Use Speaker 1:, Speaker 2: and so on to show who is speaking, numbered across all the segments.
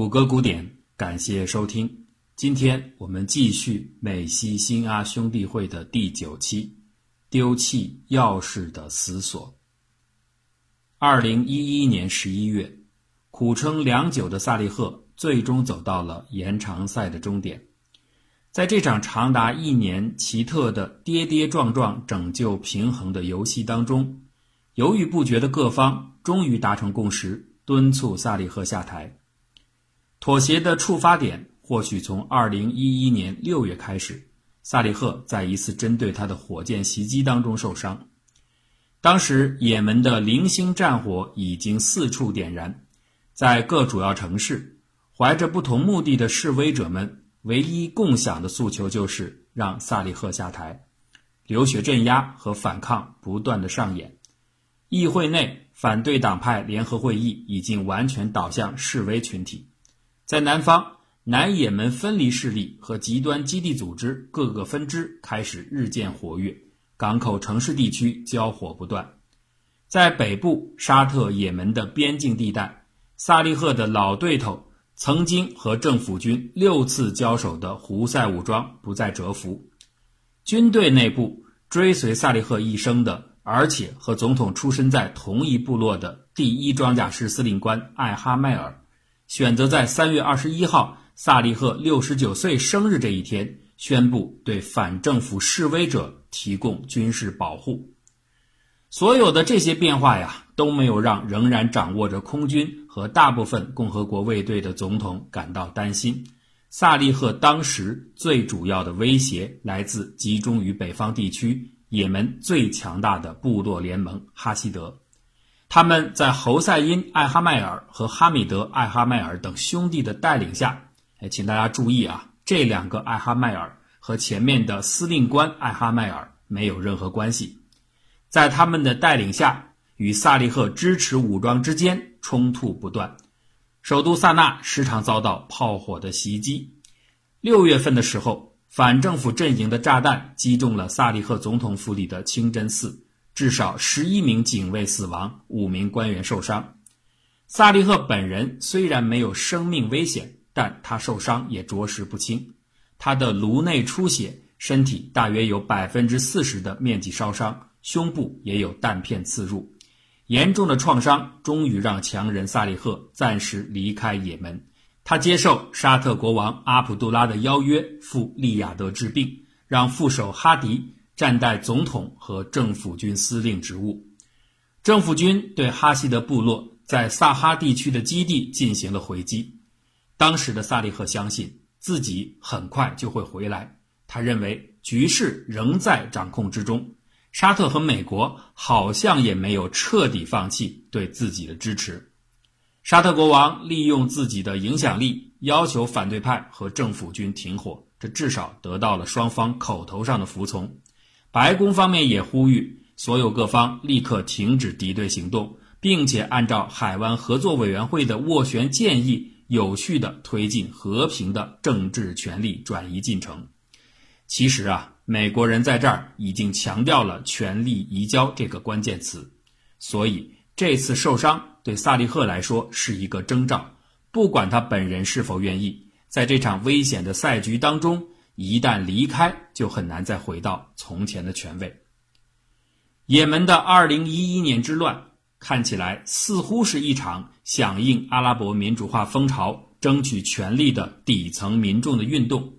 Speaker 1: 谷歌古典，感谢收听。今天我们继续美西新阿兄弟会的第九期，丢弃钥匙的死锁。二零一一年十一月，苦撑良久的萨利赫最终走到了延长赛的终点。在这场长达一年奇特的跌跌撞撞拯救平衡的游戏当中，犹豫不决的各方终于达成共识，敦促萨利赫下台。妥协的触发点或许从2011年6月开始，萨利赫在一次针对他的火箭袭击当中受伤。当时，也门的零星战火已经四处点燃，在各主要城市，怀着不同目的的示威者们唯一共享的诉求就是让萨利赫下台。流血镇压和反抗不断的上演，议会内反对党派联合会议已经完全倒向示威群体。在南方，南也门分离势力和极端基地组织各个分支开始日渐活跃，港口城市地区交火不断。在北部沙特也门的边境地带，萨利赫的老对头，曾经和政府军六次交手的胡塞武装不再折服。军队内部追随萨利赫一生的，而且和总统出身在同一部落的第一装甲师司令官艾哈迈尔。选择在三月二十一号萨利赫六十九岁生日这一天，宣布对反政府示威者提供军事保护。所有的这些变化呀，都没有让仍然掌握着空军和大部分共和国卫队的总统感到担心。萨利赫当时最主要的威胁来自集中于北方地区、也门最强大的部落联盟哈希德。他们在侯赛因·艾哈迈尔和哈米德·艾哈迈尔等兄弟的带领下，哎，请大家注意啊，这两个艾哈迈尔和前面的司令官艾哈迈尔没有任何关系。在他们的带领下，与萨利赫支持武装之间冲突不断，首都萨那时常遭到炮火的袭击。六月份的时候，反政府阵营的炸弹击中了萨利赫总统府里的清真寺。至少十一名警卫死亡，五名官员受伤。萨利赫本人虽然没有生命危险，但他受伤也着实不轻。他的颅内出血，身体大约有百分之四十的面积烧伤，胸部也有弹片刺入。严重的创伤终于让强人萨利赫暂时离开也门。他接受沙特国王阿卜杜拉的邀约，赴利雅得治病，让副手哈迪。暂代总统和政府军司令职务，政府军对哈希德部落在萨哈地区的基地进行了回击。当时的萨利赫相信自己很快就会回来，他认为局势仍在掌控之中，沙特和美国好像也没有彻底放弃对自己的支持。沙特国王利用自己的影响力，要求反对派和政府军停火，这至少得到了双方口头上的服从。白宫方面也呼吁所有各方立刻停止敌对行动，并且按照海湾合作委员会的斡旋建议，有序地推进和平的政治权力转移进程。其实啊，美国人在这儿已经强调了“权力移交”这个关键词，所以这次受伤对萨利赫来说是一个征兆。不管他本人是否愿意，在这场危险的赛局当中。一旦离开，就很难再回到从前的权位。也门的2011年之乱看起来似乎是一场响应阿拉伯民主化风潮、争取权利的底层民众的运动，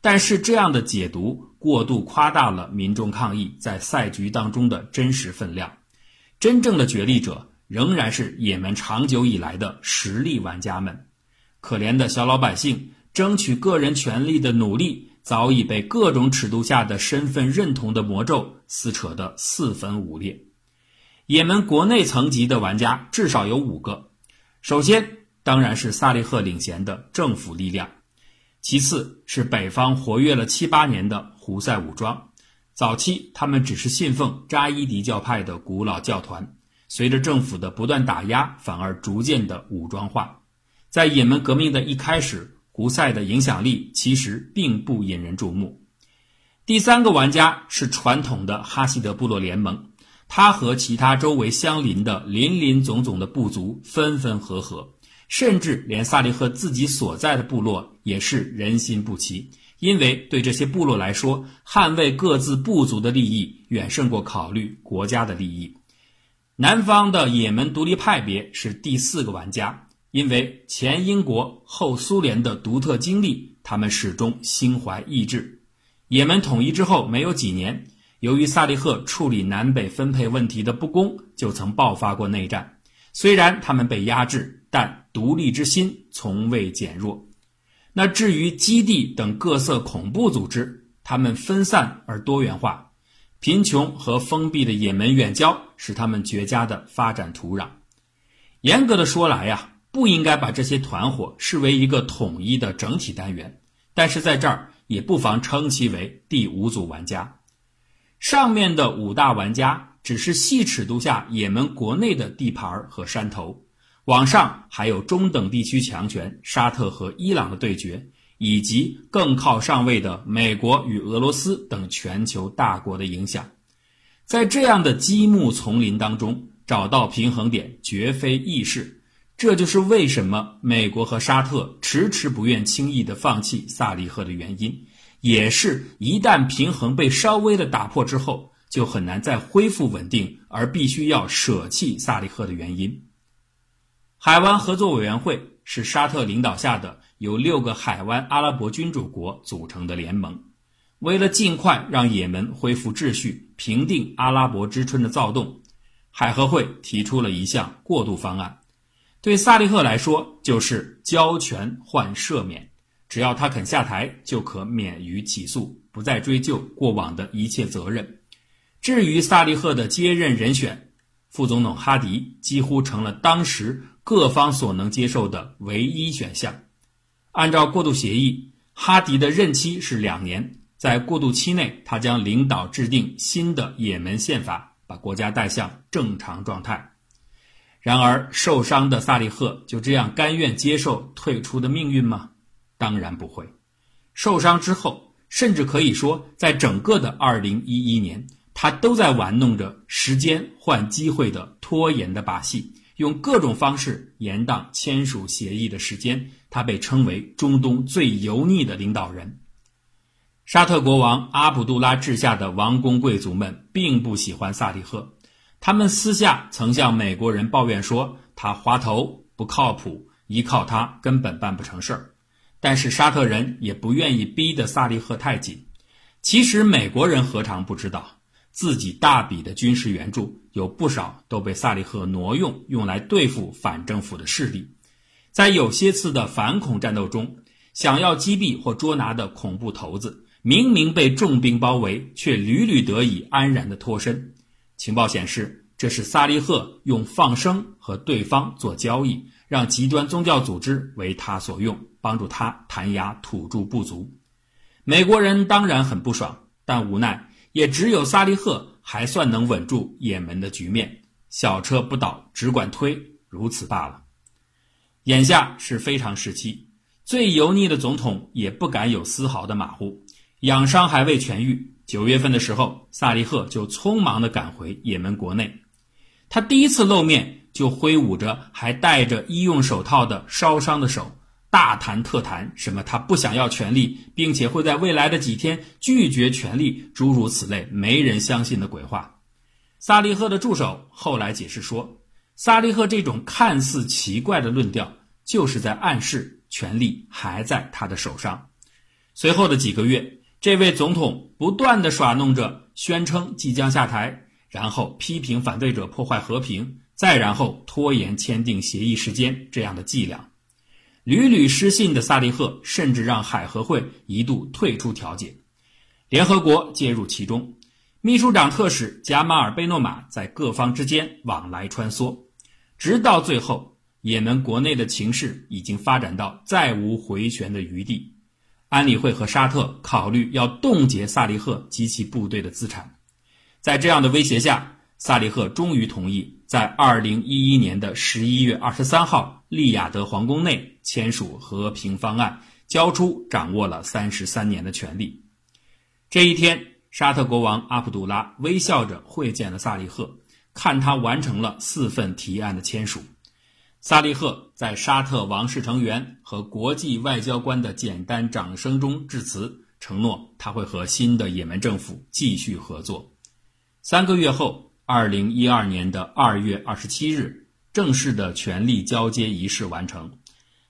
Speaker 1: 但是这样的解读过度夸大了民众抗议在赛局当中的真实分量。真正的角力者仍然是也门长久以来的实力玩家们，可怜的小老百姓争取个人权利的努力。早已被各种尺度下的身份认同的魔咒撕扯得四分五裂。也门国内层级的玩家至少有五个，首先当然是萨利赫领衔的政府力量，其次是北方活跃了七八年的胡塞武装。早期他们只是信奉扎伊迪教派的古老教团，随着政府的不断打压，反而逐渐的武装化。在也门革命的一开始。胡塞的影响力其实并不引人注目。第三个玩家是传统的哈希德部落联盟，他和其他周围相邻的林林总总的部族分分合合，甚至连萨利赫自己所在的部落也是人心不齐，因为对这些部落来说，捍卫各自部族的利益远胜过考虑国家的利益。南方的也门独立派别是第四个玩家，因为前英国后苏联的独特经历，他们始终心怀异志。也门统一之后没有几年，由于萨利赫处理南北分配问题的不公，就曾爆发过内战。虽然他们被压制，但独立之心从未减弱。那至于基地等各色恐怖组织，他们分散而多元化，贫穷和封闭的也门远郊是他们绝佳的发展土壤。严格的说来呀，不应该把这些团伙视为一个统一的整体单元，但是在这儿也不妨称其为第五组玩家。上面的五大玩家只是细尺度下也门国内的地盘和山头。往上还有中等地区强权沙特和伊朗的对决，以及更靠上位的美国与俄罗斯等全球大国的影响。在这样的积木丛林当中找到平衡点绝非易事，这就是为什么美国和沙特迟迟不愿轻易的放弃萨利赫的原因，也是一旦平衡被稍微的打破之后，就很难再恢复稳定，而必须要舍弃萨利赫的原因。海湾合作委员会是沙特领导下的由六个海湾阿拉伯君主国组成的联盟。为了尽快让也门恢复秩序、平定阿拉伯之春的躁动，海合会提出了一项过渡方案。对萨利赫来说，就是交权换赦免，只要他肯下台，就可免于起诉，不再追究过往的一切责任。至于萨利赫的接任人选，副总统哈迪几乎成了当时。各方所能接受的唯一选项。按照过渡协议，哈迪的任期是两年，在过渡期内，他将领导制定新的也门宪法，把国家带向正常状态。然而，受伤的萨利赫就这样甘愿接受退出的命运吗？当然不会。受伤之后，甚至可以说，在整个的2011年，他都在玩弄着时间换机会的拖延的把戏。用各种方式延宕签署协议的时间，他被称为中东最油腻的领导人。沙特国王阿卜杜拉治下的王公贵族们并不喜欢萨利赫，他们私下曾向美国人抱怨说他滑头不靠谱，依靠他根本办不成事儿。但是沙特人也不愿意逼得萨利赫太紧。其实美国人何尝不知道？自己大笔的军事援助有不少都被萨利赫挪用，用来对付反政府的势力。在有些次的反恐战斗中，想要击毙或捉拿的恐怖头子，明明被重兵包围，却屡屡得以安然的脱身。情报显示，这是萨利赫用放生和对方做交易，让极端宗教组织为他所用，帮助他弹压土著部族。美国人当然很不爽，但无奈。也只有萨利赫还算能稳住也门的局面，小车不倒只管推，如此罢了。眼下是非常时期，最油腻的总统也不敢有丝毫的马虎。养伤还未痊愈，九月份的时候，萨利赫就匆忙地赶回也门国内。他第一次露面，就挥舞着还戴着医用手套的烧伤的手。大谈特谈什么？他不想要权力，并且会在未来的几天拒绝权力，诸如此类没人相信的鬼话。萨利赫的助手后来解释说，萨利赫这种看似奇怪的论调，就是在暗示权力还在他的手上。随后的几个月，这位总统不断的耍弄着宣称即将下台，然后批评反对者破坏和平，再然后拖延签订协议时间这样的伎俩。屡屡失信的萨利赫，甚至让海合会一度退出调解，联合国介入其中，秘书长特使贾马尔贝诺马在各方之间往来穿梭，直到最后，也门国内的情势已经发展到再无回旋的余地。安理会和沙特考虑要冻结萨利赫及其部队的资产，在这样的威胁下，萨利赫终于同意在二零一一年的十一月二十三号利雅得皇宫内。签署和平方案，交出掌握了三十三年的权利。这一天，沙特国王阿卜杜拉微笑着会见了萨利赫，看他完成了四份提案的签署。萨利赫在沙特王室成员和国际外交官的简单掌声中致辞，承诺他会和新的也门政府继续合作。三个月后，二零一二年的二月二十七日，正式的权力交接仪式完成。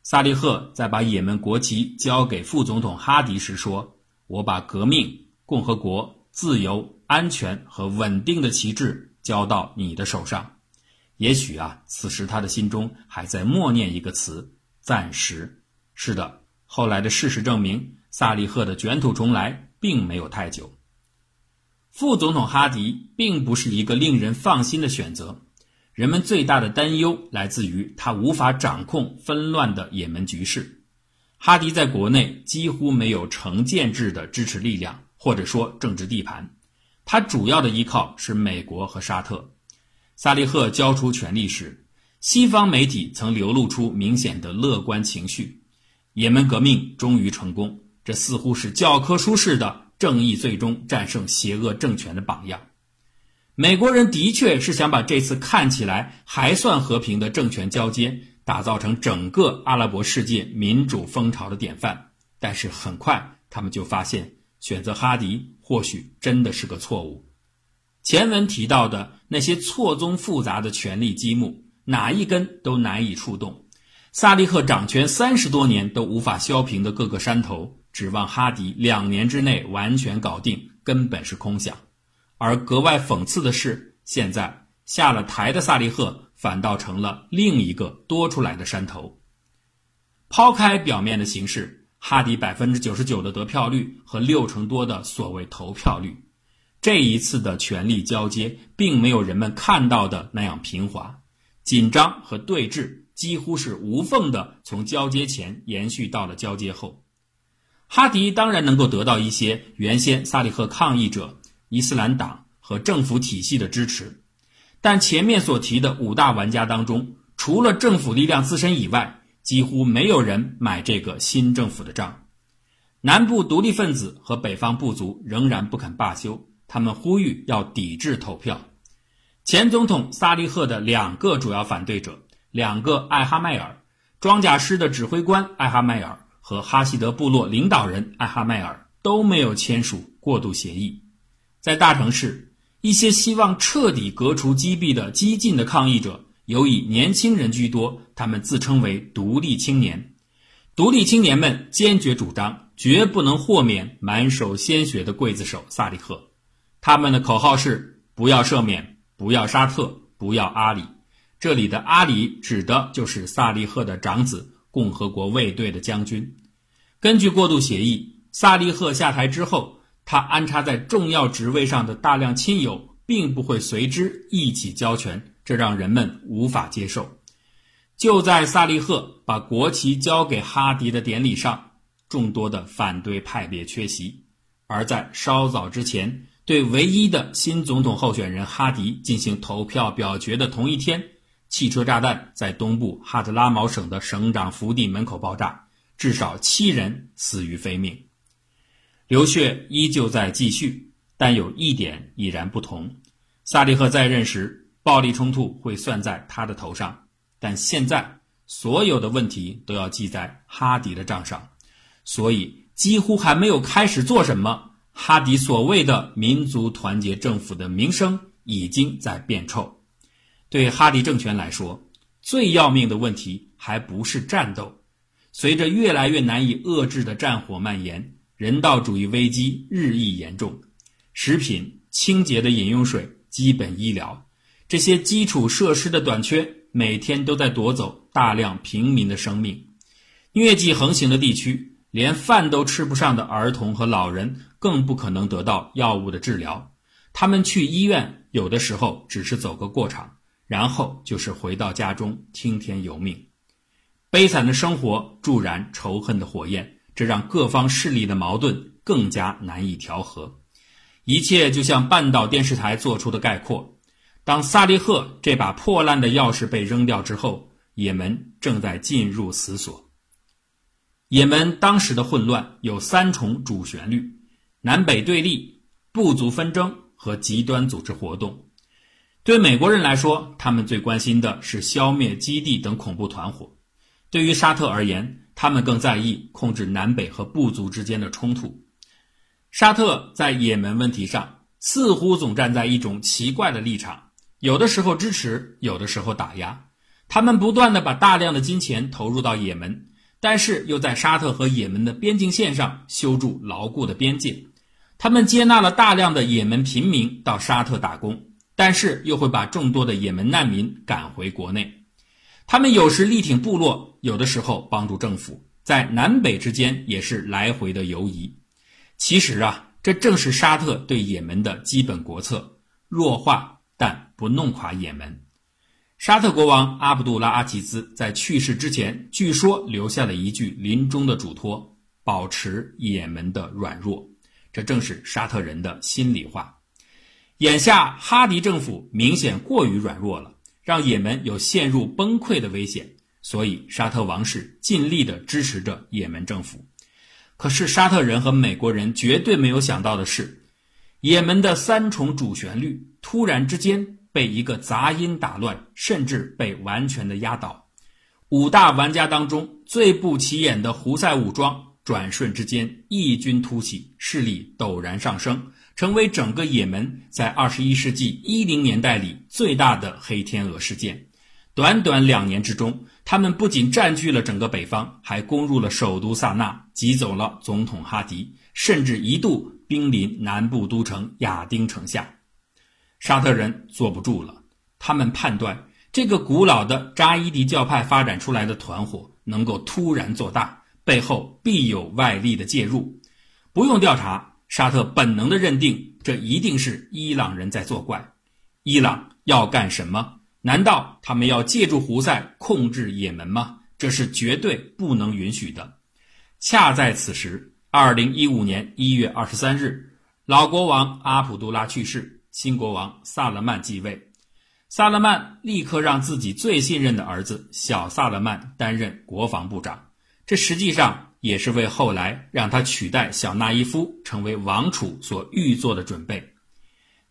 Speaker 1: 萨利赫在把也门国旗交给副总统哈迪时说：“我把革命、共和国、自由、安全和稳定的旗帜交到你的手上。”也许啊，此时他的心中还在默念一个词：暂时。是的，后来的事实证明，萨利赫的卷土重来并没有太久。副总统哈迪并不是一个令人放心的选择，人们最大的担忧来自于他无法掌控纷乱的也门局势。哈迪在国内几乎没有成建制的支持力量，或者说政治地盘，他主要的依靠是美国和沙特。萨利赫交出权力时，西方媒体曾流露出明显的乐观情绪。也门革命终于成功，这似乎是教科书式的正义最终战胜邪恶政权的榜样。美国人的确是想把这次看起来还算和平的政权交接打造成整个阿拉伯世界民主风潮的典范，但是很快他们就发现，选择哈迪或许真的是个错误。前文提到的那些错综复杂的权力积木，哪一根都难以触动。萨利赫掌权三十多年都无法削平的各个山头，指望哈迪两年之内完全搞定，根本是空想。而格外讽刺的是，现在下了台的萨利赫反倒成了另一个多出来的山头。抛开表面的形式，哈迪百分之九十九的得票率和六成多的所谓投票率。这一次的权力交接，并没有人们看到的那样平滑，紧张和对峙几乎是无缝的，从交接前延续到了交接后。哈迪当然能够得到一些原先萨利赫抗议者、伊斯兰党和政府体系的支持，但前面所提的五大玩家当中，除了政府力量自身以外，几乎没有人买这个新政府的账。南部独立分子和北方部族仍然不肯罢休。他们呼吁要抵制投票。前总统萨利赫的两个主要反对者，两个艾哈迈尔装甲师的指挥官艾哈迈尔和哈希德部落领导人艾哈迈尔都没有签署过渡协议。在大城市，一些希望彻底革除击毙的激进的抗议者，尤以年轻人居多。他们自称为独立青年。独立青年们坚决主张，绝不能豁免满手鲜血的刽子手萨利赫。他们的口号是：不要赦免，不要沙特，不要阿里。这里的阿里指的就是萨利赫的长子，共和国卫队的将军。根据过渡协议，萨利赫下台之后，他安插在重要职位上的大量亲友并不会随之一起交权，这让人们无法接受。就在萨利赫把国旗交给哈迪的典礼上，众多的反对派别缺席，而在稍早之前。对唯一的新总统候选人哈迪进行投票表决的同一天，汽车炸弹在东部哈德拉毛省的省长府邸门口爆炸，至少七人死于非命。流血依旧在继续，但有一点已然不同：萨利赫在任时，暴力冲突会算在他的头上，但现在所有的问题都要记在哈迪的账上，所以几乎还没有开始做什么。哈迪所谓的民族团结政府的名声已经在变臭。对哈迪政权来说，最要命的问题还不是战斗。随着越来越难以遏制的战火蔓延，人道主义危机日益严重。食品、清洁的饮用水、基本医疗这些基础设施的短缺，每天都在夺走大量平民的生命。疟疾横行的地区，连饭都吃不上的儿童和老人。更不可能得到药物的治疗，他们去医院有的时候只是走个过场，然后就是回到家中听天由命。悲惨的生活助燃仇恨的火焰，这让各方势力的矛盾更加难以调和。一切就像半岛电视台做出的概括：当萨利赫这把破烂的钥匙被扔掉之后，也门正在进入死锁。也门当时的混乱有三重主旋律。南北对立、部族纷争和极端组织活动，对美国人来说，他们最关心的是消灭基地等恐怖团伙；对于沙特而言，他们更在意控制南北和部族之间的冲突。沙特在也门问题上似乎总站在一种奇怪的立场，有的时候支持，有的时候打压。他们不断的把大量的金钱投入到也门，但是又在沙特和也门的边境线上修筑牢固的边界。他们接纳了大量的也门平民到沙特打工，但是又会把众多的也门难民赶回国内。他们有时力挺部落，有的时候帮助政府，在南北之间也是来回的游移。其实啊，这正是沙特对也门的基本国策：弱化但不弄垮也门。沙特国王阿卜杜拉阿齐兹在去世之前，据说留下了一句临终的嘱托：保持也门的软弱。这正是沙特人的心里话。眼下哈迪政府明显过于软弱了，让也门有陷入崩溃的危险，所以沙特王室尽力地支持着也门政府。可是沙特人和美国人绝对没有想到的是，也门的三重主旋律突然之间被一个杂音打乱，甚至被完全的压倒。五大玩家当中最不起眼的胡塞武装。转瞬之间，异军突起，势力陡然上升，成为整个也门在二十一世纪一零年代里最大的黑天鹅事件。短短两年之中，他们不仅占据了整个北方，还攻入了首都萨那，挤走了总统哈迪，甚至一度兵临南部都城亚丁城下。沙特人坐不住了，他们判断这个古老的扎伊迪教派发展出来的团伙能够突然做大。背后必有外力的介入，不用调查，沙特本能的认定，这一定是伊朗人在作怪。伊朗要干什么？难道他们要借助胡塞控制也门吗？这是绝对不能允许的。恰在此时，二零一五年一月二十三日，老国王阿卜杜拉去世，新国王萨勒曼继位。萨勒曼立刻让自己最信任的儿子小萨勒曼担任国防部长。这实际上也是为后来让他取代小纳伊夫成为王储所预做的准备。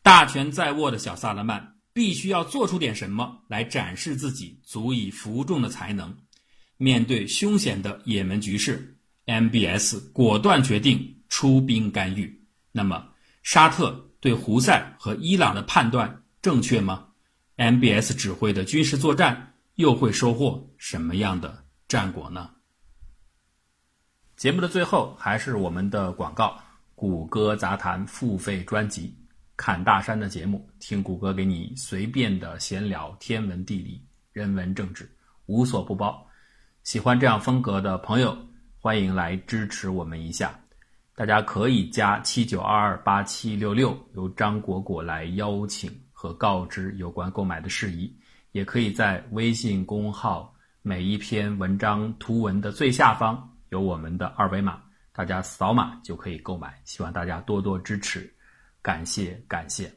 Speaker 1: 大权在握的小萨勒曼必须要做出点什么来展示自己足以服众的才能。面对凶险的也门局势，MBS 果断决定出兵干预。那么，沙特对胡塞和伊朗的判断正确吗？MBS 指挥的军事作战又会收获什么样的战果呢？节目的最后还是我们的广告：谷歌杂谈付费专辑《侃大山》的节目，听谷歌给你随便的闲聊天文地理、人文政治，无所不包。喜欢这样风格的朋友，欢迎来支持我们一下。大家可以加七九二二八七六六，由张果果来邀请和告知有关购买的事宜。也可以在微信公号每一篇文章图文的最下方。有我们的二维码，大家扫码就可以购买。希望大家多多支持，感谢感谢。